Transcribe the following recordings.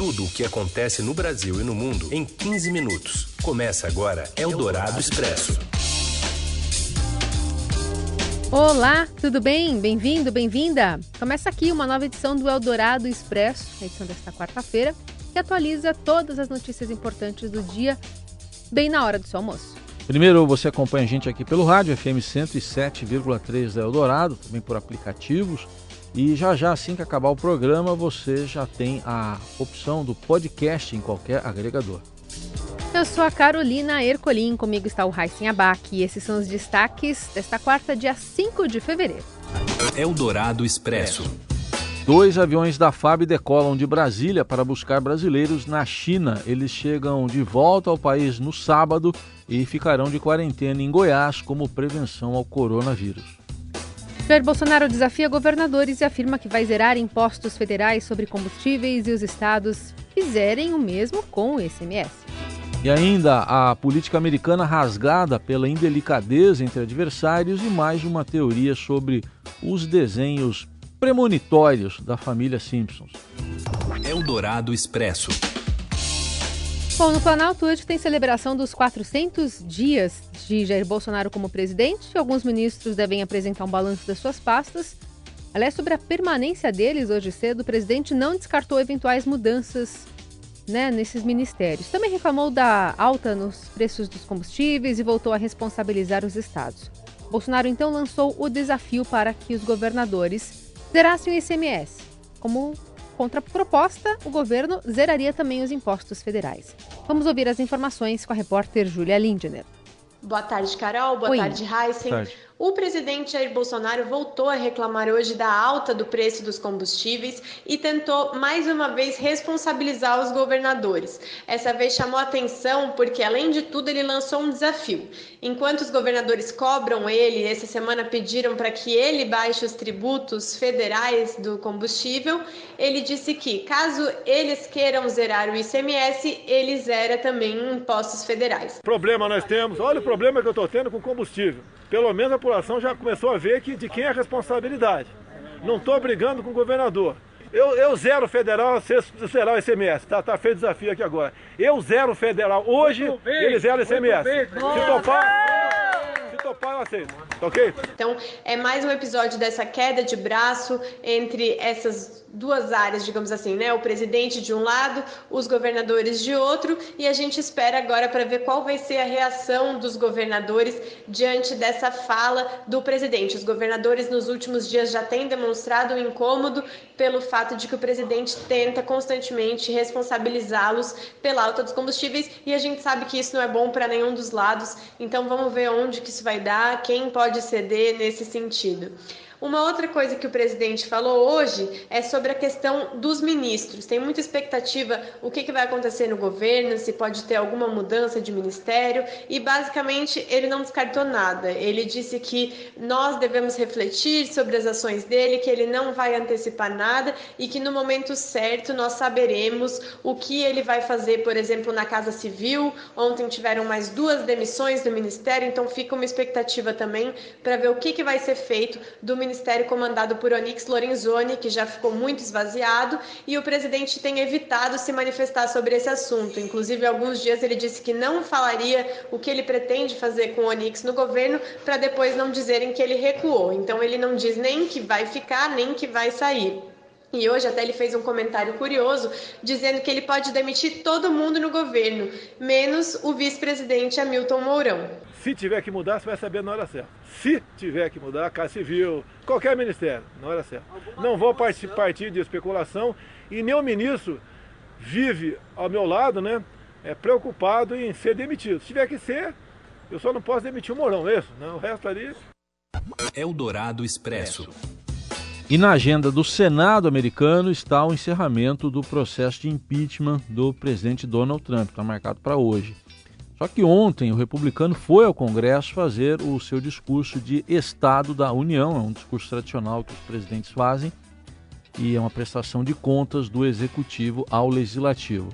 tudo o que acontece no Brasil e no mundo em 15 minutos. Começa agora Eldorado Expresso. Olá, tudo bem? Bem-vindo, bem-vinda. Começa aqui uma nova edição do Eldorado Expresso, a edição desta quarta-feira, que atualiza todas as notícias importantes do dia, bem na hora do seu almoço. Primeiro, você acompanha a gente aqui pelo rádio FM 107,3 da Eldorado, também por aplicativos. E já já, assim que acabar o programa, você já tem a opção do podcast em qualquer agregador. Eu sou a Carolina Ercolim, comigo está o Raíssen Abac e esses são os destaques desta quarta, dia 5 de fevereiro. Eldorado Expresso. Dois aviões da FAB decolam de Brasília para buscar brasileiros na China. Eles chegam de volta ao país no sábado e ficarão de quarentena em Goiás como prevenção ao coronavírus. Jair Bolsonaro desafia governadores e afirma que vai zerar impostos federais sobre combustíveis e os estados fizerem o mesmo com o ICMS. E ainda a política americana rasgada pela indelicadeza entre adversários e mais uma teoria sobre os desenhos premonitórios da família Simpsons. Eldorado Expresso. Bom, no Planalto hoje tem celebração dos 400 dias de Jair Bolsonaro como presidente. Alguns ministros devem apresentar um balanço das suas pastas. Aliás, sobre a permanência deles hoje cedo, o presidente não descartou eventuais mudanças né, nesses ministérios. Também reclamou da alta nos preços dos combustíveis e voltou a responsabilizar os estados. Bolsonaro então lançou o desafio para que os governadores zerassem o ICMS, como contraproposta, o governo zeraria também os impostos federais. Vamos ouvir as informações com a repórter Júlia Lindner. Boa tarde, Carol. Boa Oi. tarde, Heisen. O presidente Jair Bolsonaro voltou a reclamar hoje da alta do preço dos combustíveis e tentou mais uma vez responsabilizar os governadores. Essa vez chamou atenção porque, além de tudo, ele lançou um desafio. Enquanto os governadores cobram ele, essa semana pediram para que ele baixe os tributos federais do combustível, ele disse que, caso eles queiram zerar o ICMS, ele zera também impostos federais. Problema nós temos, olha o problema que eu estou tendo com combustível. Pelo menos a população já começou a ver que de quem é a responsabilidade. Não estou brigando com o governador. Eu, eu zero federal, você zerar o ICMS. Tá, tá feito o desafio aqui agora. Eu zero federal. Hoje, ele zera o ICMS. Se topar, Tá ok? Então, é mais um episódio dessa queda de braço entre essas duas áreas, digamos assim, né? O presidente de um lado, os governadores de outro, e a gente espera agora para ver qual vai ser a reação dos governadores diante dessa fala do presidente. Os governadores nos últimos dias já têm demonstrado um incômodo pelo fato de que o presidente tenta constantemente responsabilizá-los pela alta dos combustíveis, e a gente sabe que isso não é bom para nenhum dos lados. Então vamos ver onde que isso vai dar, quem pode ceder nesse sentido. Uma outra coisa que o presidente falou hoje é sobre a questão dos ministros. Tem muita expectativa o que, que vai acontecer no governo, se pode ter alguma mudança de ministério, e basicamente ele não descartou nada. Ele disse que nós devemos refletir sobre as ações dele, que ele não vai antecipar nada e que no momento certo nós saberemos o que ele vai fazer, por exemplo, na Casa Civil. Ontem tiveram mais duas demissões do ministério, então fica uma expectativa também para ver o que, que vai ser feito do ministério ministério comandado por Onyx Lorenzoni, que já ficou muito esvaziado, e o presidente tem evitado se manifestar sobre esse assunto. Inclusive, alguns dias ele disse que não falaria o que ele pretende fazer com o Onyx no governo, para depois não dizerem que ele recuou. Então, ele não diz nem que vai ficar, nem que vai sair. E hoje até ele fez um comentário curioso dizendo que ele pode demitir todo mundo no governo, menos o vice-presidente Hamilton Mourão. Se tiver que mudar, você vai saber na hora certa. Se tiver que mudar, Casa Civil, qualquer ministério, na hora certa. Não vou partir, partir de especulação e nem o ministro vive ao meu lado, né? É preocupado em ser demitido. Se tiver que ser, eu só não posso demitir o Mourão, é isso? Não, o resto ali. Eldorado Expresso. E na agenda do Senado americano está o encerramento do processo de impeachment do presidente Donald Trump, está marcado para hoje. Só que ontem o republicano foi ao Congresso fazer o seu discurso de Estado da União, é um discurso tradicional que os presidentes fazem, e é uma prestação de contas do executivo ao legislativo.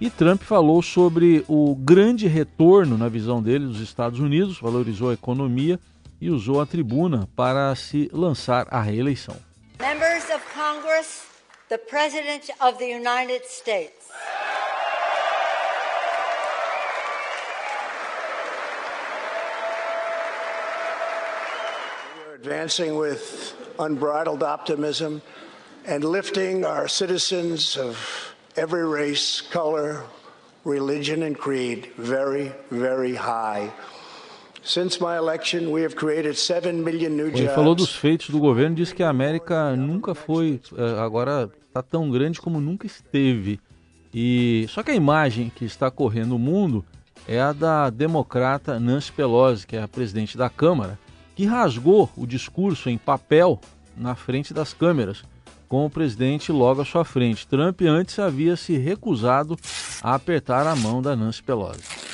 E Trump falou sobre o grande retorno, na visão dele, dos Estados Unidos, valorizou a economia e usou a tribuna para se lançar à reeleição. Members of Congress, the President of the United States. We're advancing with unbridled optimism and lifting our citizens of every race, color, religion, and creed very, very high. Ele falou dos feitos do governo, disse que a América nunca foi, eh, agora está tão grande como nunca esteve. E só que a imagem que está correndo o mundo é a da democrata Nancy Pelosi, que é a presidente da Câmara, que rasgou o discurso em papel na frente das câmeras, com o presidente logo à sua frente. Trump antes havia se recusado a apertar a mão da Nancy Pelosi.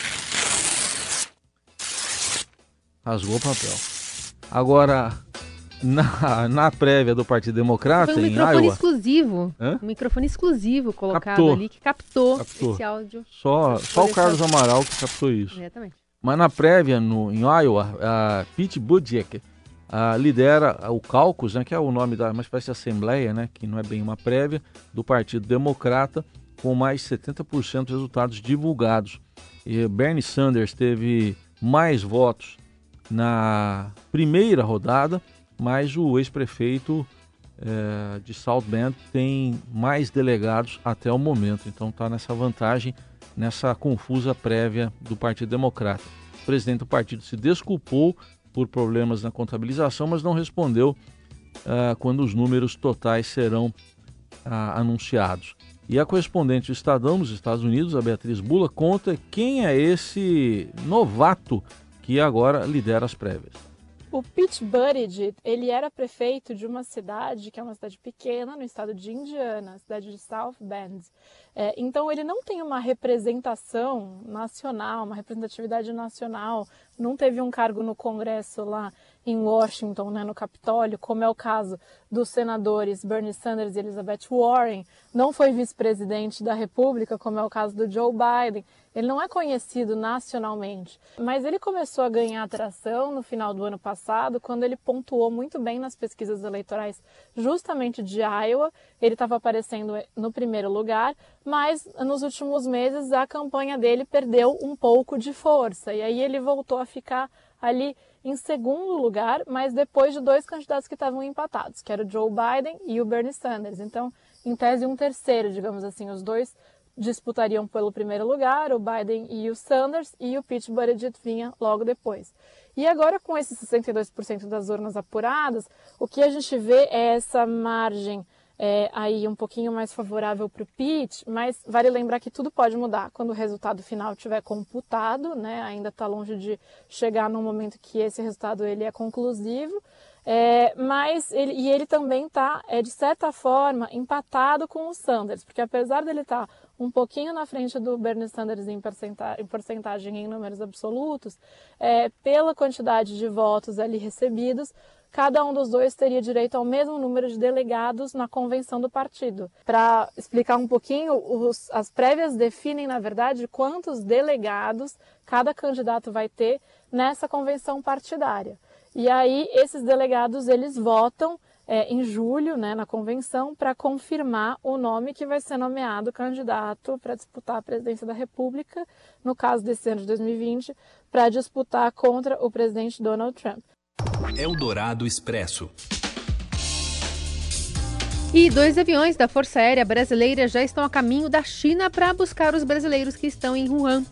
Rasgou o papel. Agora, na, na prévia do Partido Democrata, Foi um microfone Iowa, exclusivo. Hã? Um microfone exclusivo colocado Captou. ali que captou, Captou. esse áudio. só, só o Carlos. Amaral que captou isso. Exatamente. Mas na prévia, no, em Iowa, a Pete Buttigieg ah, lidera o caucus, né, que é o nome da uma espécie de assembleia, né, que não é bem uma prévia, do Partido Democrata, com mais de 70% dos resultados divulgados. E Bernie Sanders teve mais votos na primeira rodada, mas o ex-prefeito eh, de South Bend tem mais delegados até o momento, então está nessa vantagem, nessa confusa prévia do Partido Democrata. O presidente do partido se desculpou por problemas na contabilização, mas não respondeu ah, quando os números totais serão ah, anunciados. E a correspondente do Estadão nos Estados Unidos, a Beatriz Bula, conta quem é esse novato que agora lidera as prévias. O Pete Buttigieg, ele era prefeito de uma cidade que é uma cidade pequena no estado de Indiana, cidade de South Bend. É, então ele não tem uma representação nacional, uma representatividade nacional, não teve um cargo no Congresso lá em Washington, né, no Capitólio, como é o caso dos senadores Bernie Sanders e Elizabeth Warren, não foi vice-presidente da República, como é o caso do Joe Biden. Ele não é conhecido nacionalmente, mas ele começou a ganhar atração no final do ano passado, quando ele pontuou muito bem nas pesquisas eleitorais, justamente de Iowa. Ele estava aparecendo no primeiro lugar, mas nos últimos meses a campanha dele perdeu um pouco de força e aí ele voltou a ficar ali em segundo lugar, mas depois de dois candidatos que estavam empatados, que era o Joe Biden e o Bernie Sanders. Então, em tese, um terceiro, digamos assim, os dois disputariam pelo primeiro lugar, o Biden e o Sanders, e o Pete Buttigieg vinha logo depois. E agora, com esses 62% das urnas apuradas, o que a gente vê é essa margem é, aí um pouquinho mais favorável para o Pete, mas vale lembrar que tudo pode mudar quando o resultado final estiver computado, né? Ainda está longe de chegar no momento que esse resultado ele é conclusivo. É, mas ele, e ele também está, é, de certa forma, empatado com o Sanders, porque apesar dele estar tá um pouquinho na frente do Bernie Sanders em, porcenta, em porcentagem em números absolutos, é, pela quantidade de votos ali recebidos, cada um dos dois teria direito ao mesmo número de delegados na convenção do partido. Para explicar um pouquinho, os, as prévias definem, na verdade, quantos delegados cada candidato vai ter nessa convenção partidária. E aí esses delegados eles votam é, em julho, né, na convenção, para confirmar o nome que vai ser nomeado candidato para disputar a presidência da República, no caso desse ano de 2020, para disputar contra o presidente Donald Trump. Eldorado Expresso. E dois aviões da Força Aérea Brasileira já estão a caminho da China para buscar os brasileiros que estão em Wuhan.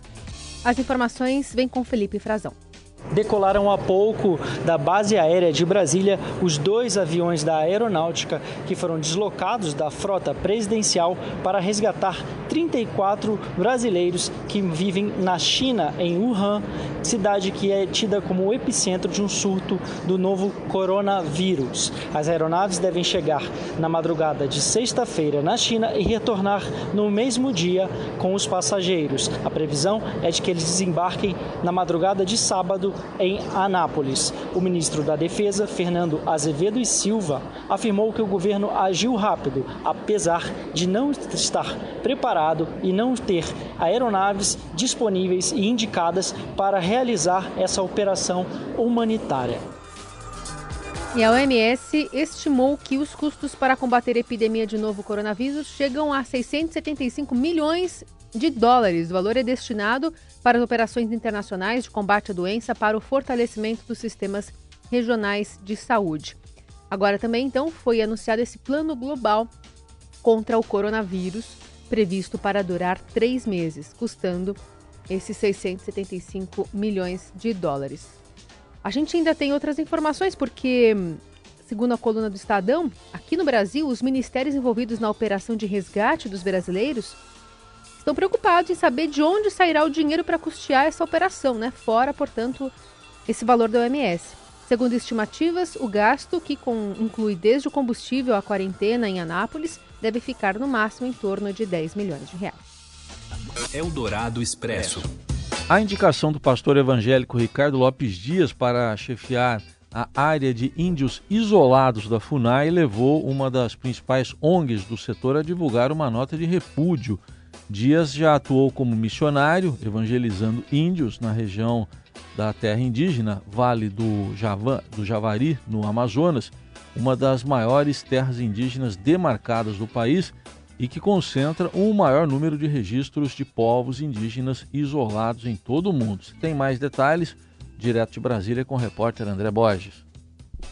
As informações vêm com Felipe Frazão. Decolaram há pouco da base aérea de Brasília os dois aviões da aeronáutica que foram deslocados da frota presidencial para resgatar 34 brasileiros que vivem na China, em Wuhan, cidade que é tida como o epicentro de um surto do novo coronavírus. As aeronaves devem chegar na madrugada de sexta-feira na China e retornar no mesmo dia com os passageiros. A previsão é de que eles desembarquem na madrugada de sábado em Anápolis. O ministro da Defesa, Fernando Azevedo e Silva, afirmou que o governo agiu rápido, apesar de não estar preparado e não ter aeronaves disponíveis e indicadas para realizar essa operação humanitária. E a OMS estimou que os custos para combater a epidemia de novo coronavírus chegam a 675 milhões de dólares. O valor é destinado para as operações internacionais de combate à doença para o fortalecimento dos sistemas regionais de saúde. Agora também, então, foi anunciado esse plano global contra o coronavírus, previsto para durar três meses, custando esses 675 milhões de dólares. A gente ainda tem outras informações, porque, segundo a coluna do Estadão, aqui no Brasil, os ministérios envolvidos na operação de resgate dos brasileiros estão preocupados em saber de onde sairá o dinheiro para custear essa operação, né? Fora, portanto, esse valor da OMS. Segundo estimativas, o gasto, que com, inclui desde o combustível à quarentena em Anápolis, deve ficar no máximo em torno de 10 milhões de reais. Eldorado Expresso. A indicação do pastor evangélico Ricardo Lopes Dias para chefiar a área de índios isolados da FUNAI levou uma das principais ONGs do setor a divulgar uma nota de repúdio. Dias já atuou como missionário, evangelizando índios na região da terra indígena, Vale do, Java, do Javari, no Amazonas, uma das maiores terras indígenas demarcadas do país e que concentra o um maior número de registros de povos indígenas isolados em todo o mundo. Se tem mais detalhes, direto de Brasília com o repórter André Borges.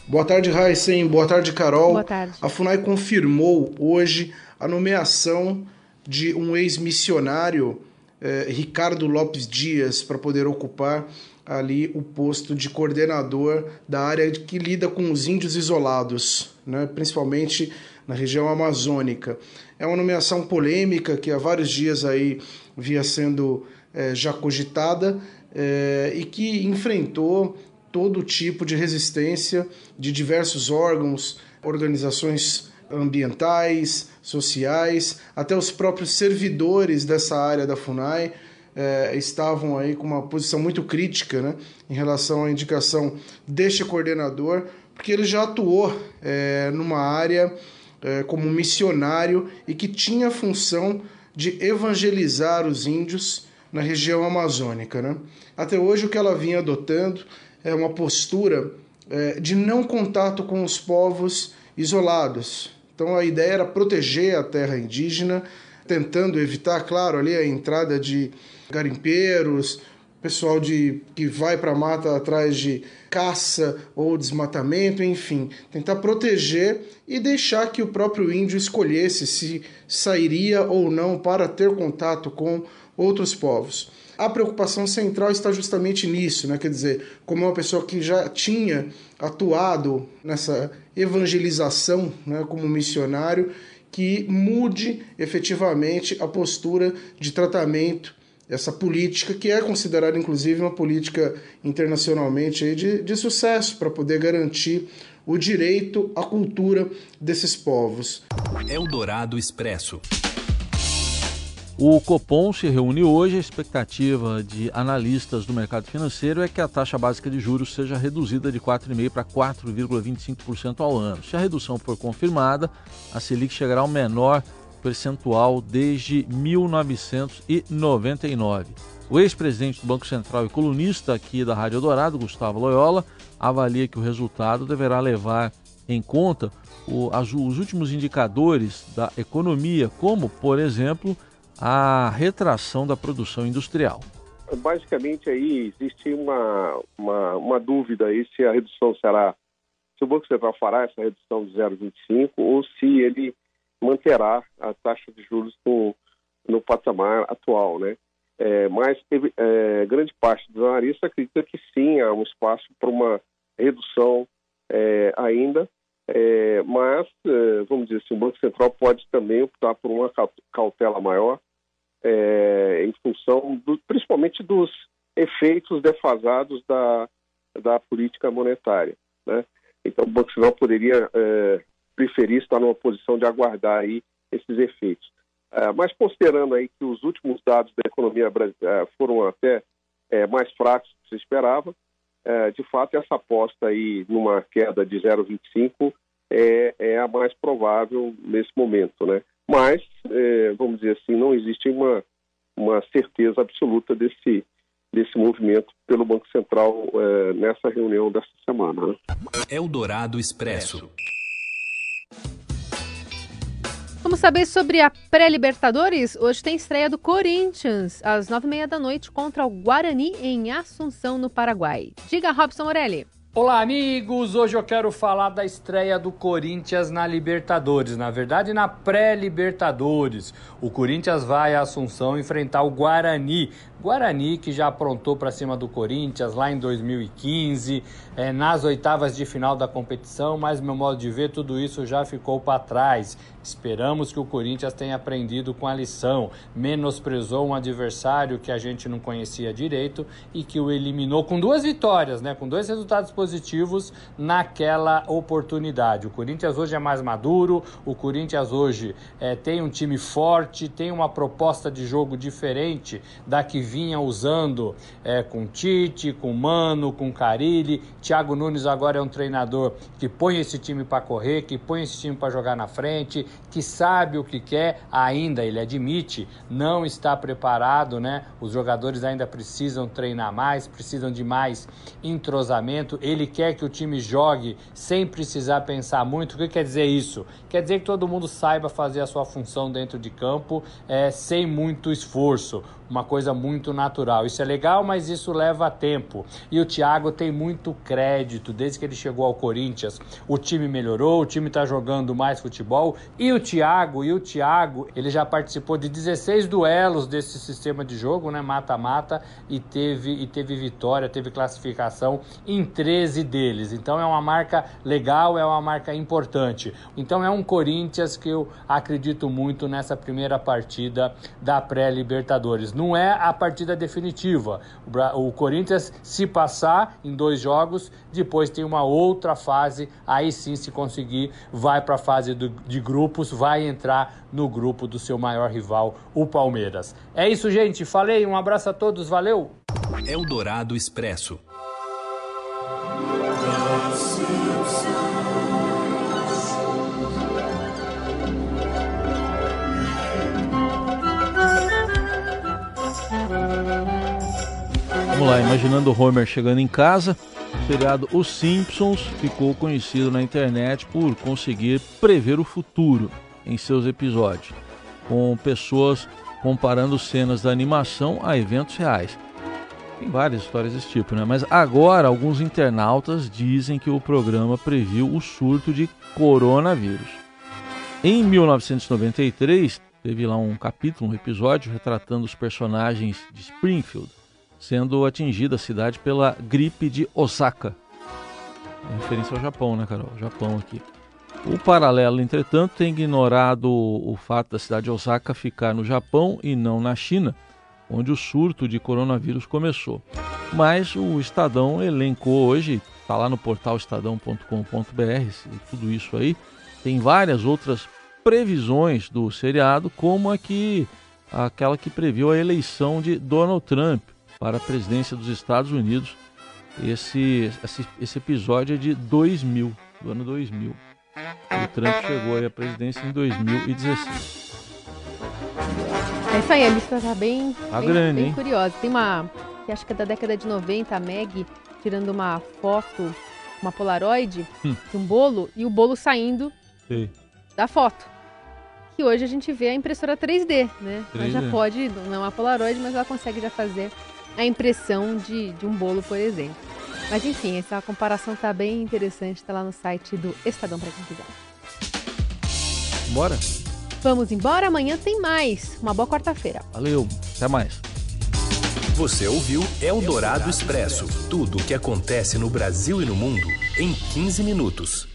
Boa tarde, Heisen. Boa tarde, Carol. Boa tarde. A FUNAI confirmou hoje a nomeação de um ex-missionário, eh, Ricardo Lopes Dias, para poder ocupar ali o posto de coordenador da área que lida com os índios isolados, né, principalmente na região amazônica. É uma nomeação polêmica que há vários dias aí via sendo é, já cogitada é, e que enfrentou todo tipo de resistência de diversos órgãos, organizações ambientais, sociais, até os próprios servidores dessa área da FUNAI é, estavam aí com uma posição muito crítica né, em relação à indicação deste coordenador, porque ele já atuou é, numa área é, como missionário e que tinha a função de evangelizar os índios na região amazônica. Né? Até hoje, o que ela vinha adotando é uma postura de não contato com os povos isolados. Então, a ideia era proteger a terra indígena, tentando evitar, claro, ali a entrada de garimpeiros, pessoal de que vai para a mata atrás de caça ou desmatamento, enfim, tentar proteger e deixar que o próprio índio escolhesse se sairia ou não para ter contato com outros povos. A preocupação central está justamente nisso, né? quer dizer, como uma pessoa que já tinha atuado nessa evangelização né, como missionário, que mude efetivamente a postura de tratamento essa política que é considerada inclusive uma política internacionalmente aí de, de sucesso para poder garantir o direito à cultura desses povos. Eldorado Expresso. O Copom se reúne hoje. A expectativa de analistas do mercado financeiro é que a taxa básica de juros seja reduzida de 4,5% para 4,25% ao ano. Se a redução for confirmada, a Selic chegará ao menor percentual desde 1999. O ex-presidente do Banco Central e colunista aqui da Rádio Dourado, Gustavo Loyola, avalia que o resultado deverá levar em conta os últimos indicadores da economia, como, por exemplo, a retração da produção industrial. Basicamente, aí existe uma, uma, uma dúvida aí se a redução será, se o Banco Central fará essa redução de 0,25 ou se ele manterá a taxa de juros no, no patamar atual, né? É, mas é, grande parte dos analistas acredita que sim, há um espaço para uma redução é, ainda, é, mas, é, vamos dizer assim, o Banco Central pode também optar por uma cautela maior, é, em função, do, principalmente dos efeitos defasados da, da política monetária. Né? Então, o Banco Central poderia preferir estar numa posição de aguardar aí esses efeitos. Uh, mas considerando aí que os últimos dados da economia brasileira foram até é, mais fracos do que se esperava, é, de fato essa aposta aí numa queda de 0,25 é, é a mais provável nesse momento, né? Mas, é, vamos dizer assim, não existe uma, uma certeza absoluta desse, desse movimento pelo Banco Central é, nessa reunião dessa semana. Né? Eldorado Expresso. Vamos saber sobre a pré-Libertadores? Hoje tem estreia do Corinthians, às nove e meia da noite, contra o Guarani, em Assunção, no Paraguai. Diga, Robson Morelli. Olá, amigos! Hoje eu quero falar da estreia do Corinthians na Libertadores, na verdade, na pré-Libertadores. O Corinthians vai a Assunção enfrentar o Guarani. Guarani que já aprontou para cima do Corinthians lá em 2015, é, nas oitavas de final da competição, mas, meu modo de ver, tudo isso já ficou para trás. Esperamos que o Corinthians tenha aprendido com a lição, menosprezou um adversário que a gente não conhecia direito e que o eliminou com duas vitórias, né, com dois resultados positivos naquela oportunidade. O Corinthians hoje é mais maduro, o Corinthians hoje é, tem um time forte, tem uma proposta de jogo diferente da que vinha usando é, com Tite, com Mano, com Carilli. Thiago Nunes agora é um treinador que põe esse time para correr, que põe esse time para jogar na frente, que sabe o que quer, ainda ele admite, não está preparado, né? Os jogadores ainda precisam treinar mais, precisam de mais entrosamento. Ele quer que o time jogue sem precisar pensar muito. O que quer dizer isso? Quer dizer que todo mundo saiba fazer a sua função dentro de campo é, sem muito esforço uma coisa muito natural. Isso é legal, mas isso leva tempo. E o Thiago tem muito crédito desde que ele chegou ao Corinthians. O time melhorou, o time está jogando mais futebol e o Thiago, e o Thiago, ele já participou de 16 duelos desse sistema de jogo, né, mata-mata e teve e teve vitória, teve classificação em 13 deles. Então é uma marca legal, é uma marca importante. Então é um Corinthians que eu acredito muito nessa primeira partida da pré-Libertadores não é a partida definitiva. O, Corinthians, se passar em dois jogos, depois tem uma outra fase. Aí sim, se conseguir, vai para a fase do, de grupos, vai entrar no grupo do seu maior rival, o Palmeiras. É isso, gente. Falei, um abraço a todos, valeu! Eldorado Expresso. Vamos lá, imaginando Homer chegando em casa, o seriado Os Simpsons ficou conhecido na internet por conseguir prever o futuro em seus episódios, com pessoas comparando cenas da animação a eventos reais. Tem várias histórias desse tipo, né? Mas agora alguns internautas dizem que o programa previu o surto de coronavírus. Em 1993, teve lá um capítulo, um episódio retratando os personagens de Springfield sendo atingida a cidade pela gripe de Osaka. É referência ao Japão, né, Carol? Japão aqui. O paralelo, entretanto, tem ignorado o fato da cidade de Osaka ficar no Japão e não na China, onde o surto de coronavírus começou. Mas o Estadão elencou hoje, está lá no portal estadão.com.br, tudo isso aí, tem várias outras previsões do seriado, como a que, aquela que previu a eleição de Donald Trump para a presidência dos Estados Unidos. Esse, esse, esse episódio é de 2000, do ano 2000. O Trump chegou aí à presidência em 2016. É isso aí, a lista tá bem, tá bem, grande, bem curiosa. Tem uma, que acho que é da década de 90, a Meg tirando uma foto, uma Polaroid Hum. de um bolo e o bolo saindo Sei. da foto. Que hoje a gente vê a impressora 3D, né? Ela já 3D. pode, não é a Polaroid, mas ela consegue já fazer a impressão de, de um bolo, por exemplo. Mas enfim, essa comparação tá bem interessante, tá lá no site do Estadão para quem quiser. Bora? Vamos embora, amanhã tem mais. Uma boa quarta-feira. Valeu, até mais. Você ouviu Eldorado Expresso tudo o que acontece no Brasil e no mundo em 15 minutos.